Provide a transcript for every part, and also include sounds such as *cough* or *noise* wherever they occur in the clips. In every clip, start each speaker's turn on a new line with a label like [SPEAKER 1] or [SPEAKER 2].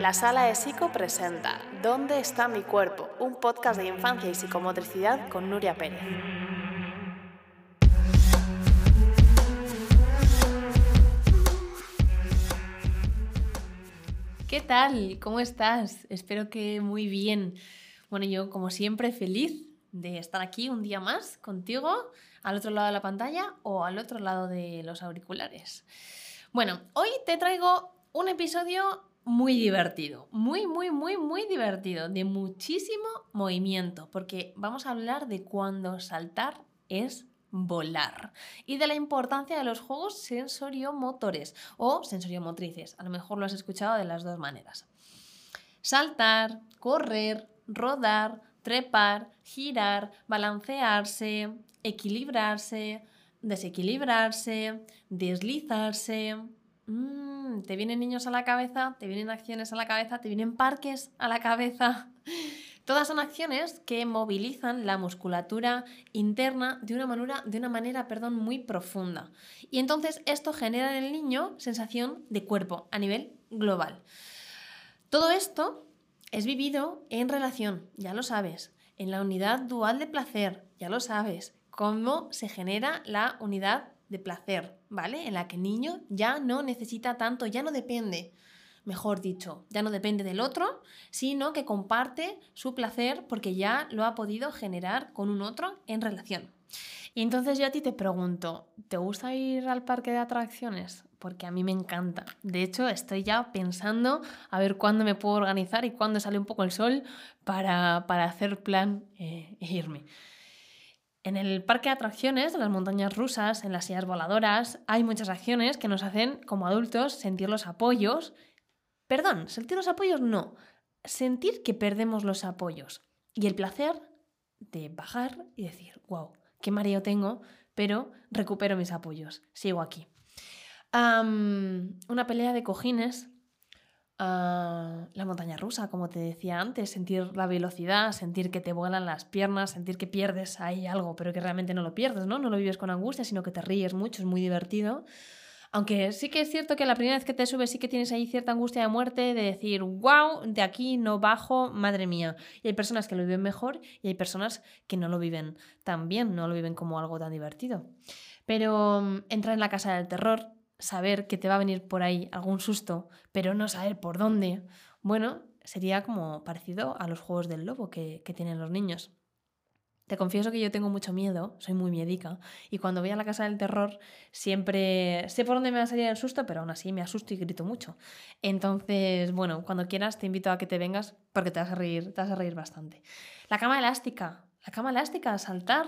[SPEAKER 1] La Sala de Psico presenta ¿Dónde está mi cuerpo? Un podcast de infancia y psicomotricidad con Nuria Pérez.
[SPEAKER 2] ¿Qué tal? ¿Cómo estás? Espero que muy bien. Bueno, yo como siempre feliz de estar aquí un día más contigo, al otro lado de la pantalla o al otro lado de los auriculares. Bueno, hoy te traigo un episodio muy divertido, muy, muy, muy, muy divertido, de muchísimo movimiento, porque vamos a hablar de cuando saltar es volar y de la importancia de los juegos sensoriomotores o sensoriomotrices. A lo mejor lo has escuchado de las dos maneras. Saltar, correr, rodar, trepar, girar, balancearse, equilibrarse, desequilibrarse, deslizarse. Mm, te vienen niños a la cabeza, te vienen acciones a la cabeza, te vienen parques a la cabeza. *laughs* Todas son acciones que movilizan la musculatura interna de una manera, de una manera perdón, muy profunda. Y entonces esto genera en el niño sensación de cuerpo a nivel global. Todo esto es vivido en relación, ya lo sabes, en la unidad dual de placer, ya lo sabes, cómo se genera la unidad de placer, ¿vale? En la que el niño ya no necesita tanto, ya no depende, mejor dicho, ya no depende del otro, sino que comparte su placer porque ya lo ha podido generar con un otro en relación. Y entonces yo a ti te pregunto, ¿te gusta ir al parque de atracciones? Porque a mí me encanta. De hecho, estoy ya pensando a ver cuándo me puedo organizar y cuándo sale un poco el sol para, hacer plan eh, e irme. En el parque de atracciones, en las montañas rusas, en las sillas voladoras, hay muchas acciones que nos hacen como adultos sentir los apoyos. Perdón, sentir los apoyos no, sentir que perdemos los apoyos y el placer de bajar y decir, wow, qué mareo tengo, pero recupero mis apoyos, sigo aquí. una pelea de cojines la montaña rusa, como te decía antes, sentir la velocidad, sentir que te vuelan las piernas, sentir que pierdes ahí algo, pero que realmente no lo pierdes, ¿no? No lo vives con angustia, sino que te ríes mucho, es muy divertido. Aunque sí que es cierto que la primera vez que te subes sí que tienes ahí cierta angustia de muerte, de decir, wow, de aquí no bajo, madre mía. Y hay personas que lo viven mejor y hay personas que no lo viven tan bien, no lo viven como algo tan divertido. Pero mm, entrar en la casa del terror saber que te va a venir por ahí algún susto, pero no saber por dónde, bueno, sería como parecido a los juegos del lobo que, tienen los niños. Te confieso que yo tengo mucho miedo, soy muy miedica, y cuando voy a la casa del terror siempre sé por dónde me va a salir el susto, pero aún así me asusto y grito mucho. Entonces, bueno, cuando quieras te invito a que te vengas porque te vas a reír, te vas a reír bastante. La cama elástica, la cama elástica, saltar,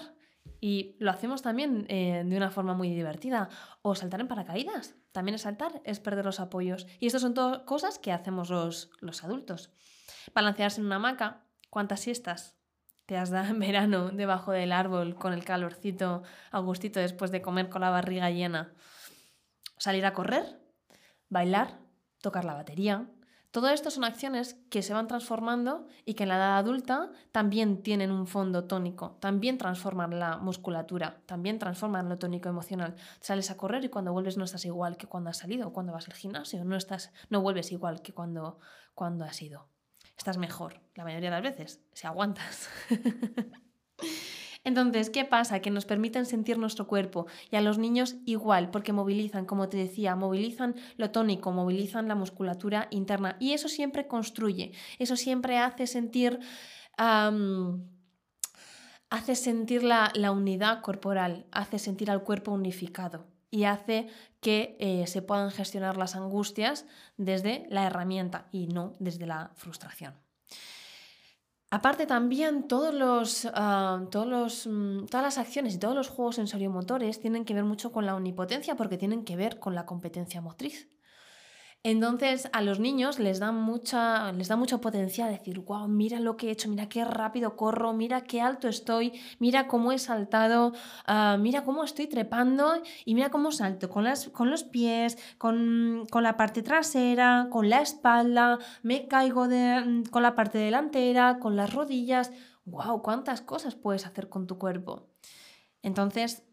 [SPEAKER 2] y lo hacemos también eh, de una forma muy divertida. O saltar en paracaídas. También es saltar, es perder los apoyos. Y estas son todas cosas que hacemos los, los adultos. Balancearse en una hamaca. ¿Cuántas siestas te has dado en verano debajo del árbol con el calorcito a gustito después de comer con la barriga llena? Salir a correr, bailar, tocar la batería, todo esto son acciones que se van transformando y que en la edad adulta también tienen un fondo tónico, también transforman la musculatura, también transforman lo tónico emocional. Sales a correr y cuando vuelves no estás igual que cuando has salido, cuando vas al gimnasio, no, estás, no vuelves igual que cuando, cuando has ido. Estás mejor, la mayoría de las veces, si aguantas. *laughs* Entonces, ¿qué pasa? Que nos permiten sentir nuestro cuerpo y a los niños igual, porque movilizan, como te decía, movilizan lo tónico, movilizan la musculatura interna y eso siempre construye, eso siempre hace sentir... hace sentir la, unidad corporal, hace sentir al cuerpo unificado y hace que eh, se puedan gestionar las angustias desde la herramienta y no desde la frustración. Aparte también todos los, ah, todos los, mm, todas las acciones y todos los juegos sensoriomotores tienen que ver mucho con la omnipotencia porque tienen que ver con la competencia motriz. Entonces a los niños les da, mucha, les da mucho potencial decir, wow, mira lo que he hecho, mira qué rápido corro, mira qué alto estoy, mira cómo he saltado, ah, mira cómo estoy trepando y mira cómo salto con, las, con los pies, con, la parte trasera, con la espalda, me caigo de, con la parte delantera, con las rodillas. ¡Wow! ¿Cuántas cosas puedes hacer con tu cuerpo? Entonces,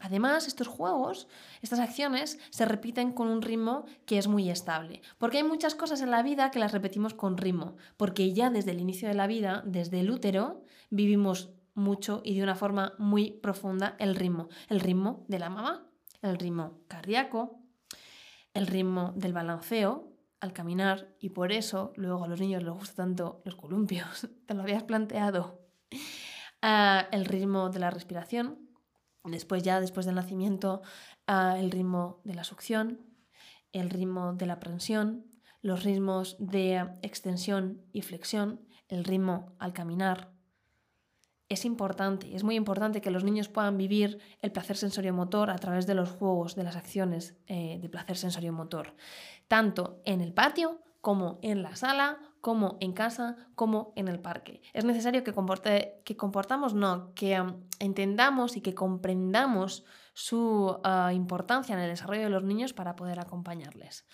[SPEAKER 2] Además, estos juegos, estas acciones, se repiten con un ritmo que es muy estable. Porque hay muchas cosas en la vida que las repetimos con ritmo. Porque ya desde el inicio de la vida, desde el útero, vivimos mucho y de una forma muy profunda el ritmo. El ritmo de la mamá, el ritmo cardíaco, el ritmo del balanceo al caminar. Y por eso luego a los niños les gusta tanto los columpios. *laughs* Te lo habías planteado. Ah, el ritmo de la respiración Después ya, después del nacimiento, ah, el ritmo de la succión, el ritmo de la prensión, los ritmos de extensión y flexión, el ritmo al caminar. Es importante, es muy importante que los niños puedan vivir el placer sensorio-motor a través de los juegos, de las acciones eh, de placer sensorio-motor, tanto en el patio como en la sala, como en casa, como en el parque. Es necesario que, comporte, que comportamos, no, que entendamos y que comprendamos su uh, importancia en el desarrollo de los niños para poder acompañarles.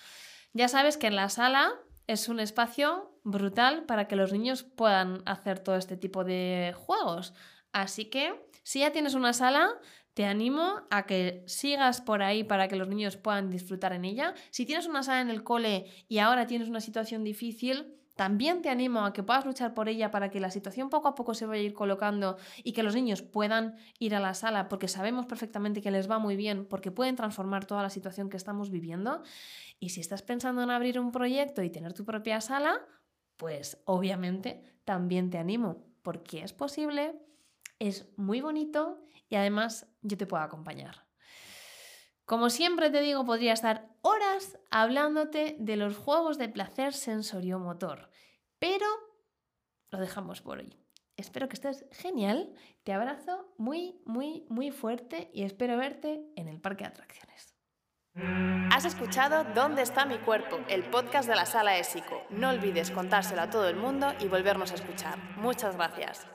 [SPEAKER 2] Ya sabes que en la sala es un espacio brutal para que los niños puedan hacer todo este tipo de juegos. Así que si ya tienes una sala, te animo a que sigas por ahí para que los niños puedan disfrutar en ella. Si tienes una sala en el cole y ahora tienes una situación difícil, también te animo a que puedas luchar por ella para que la situación poco a poco se vaya a ir colocando y que los niños puedan ir a la sala porque sabemos perfectamente que les va muy bien, porque pueden transformar toda la situación que estamos viviendo. Y si estás pensando en abrir un proyecto y tener tu propia sala, pues obviamente también te animo, porque es posible, es muy bonito y además yo te puedo acompañar. Como siempre te digo, podría estar horas hablándote de los juegos de placer sensorio-motor, pero lo dejamos por hoy. Espero que estés genial, te abrazo muy, muy, muy fuerte y espero verte en el parque de atracciones.
[SPEAKER 1] Has escuchado ¿Dónde está mi cuerpo? El podcast de la sala ESICO. No olvides contárselo a todo el mundo y volvernos a escuchar. Muchas gracias.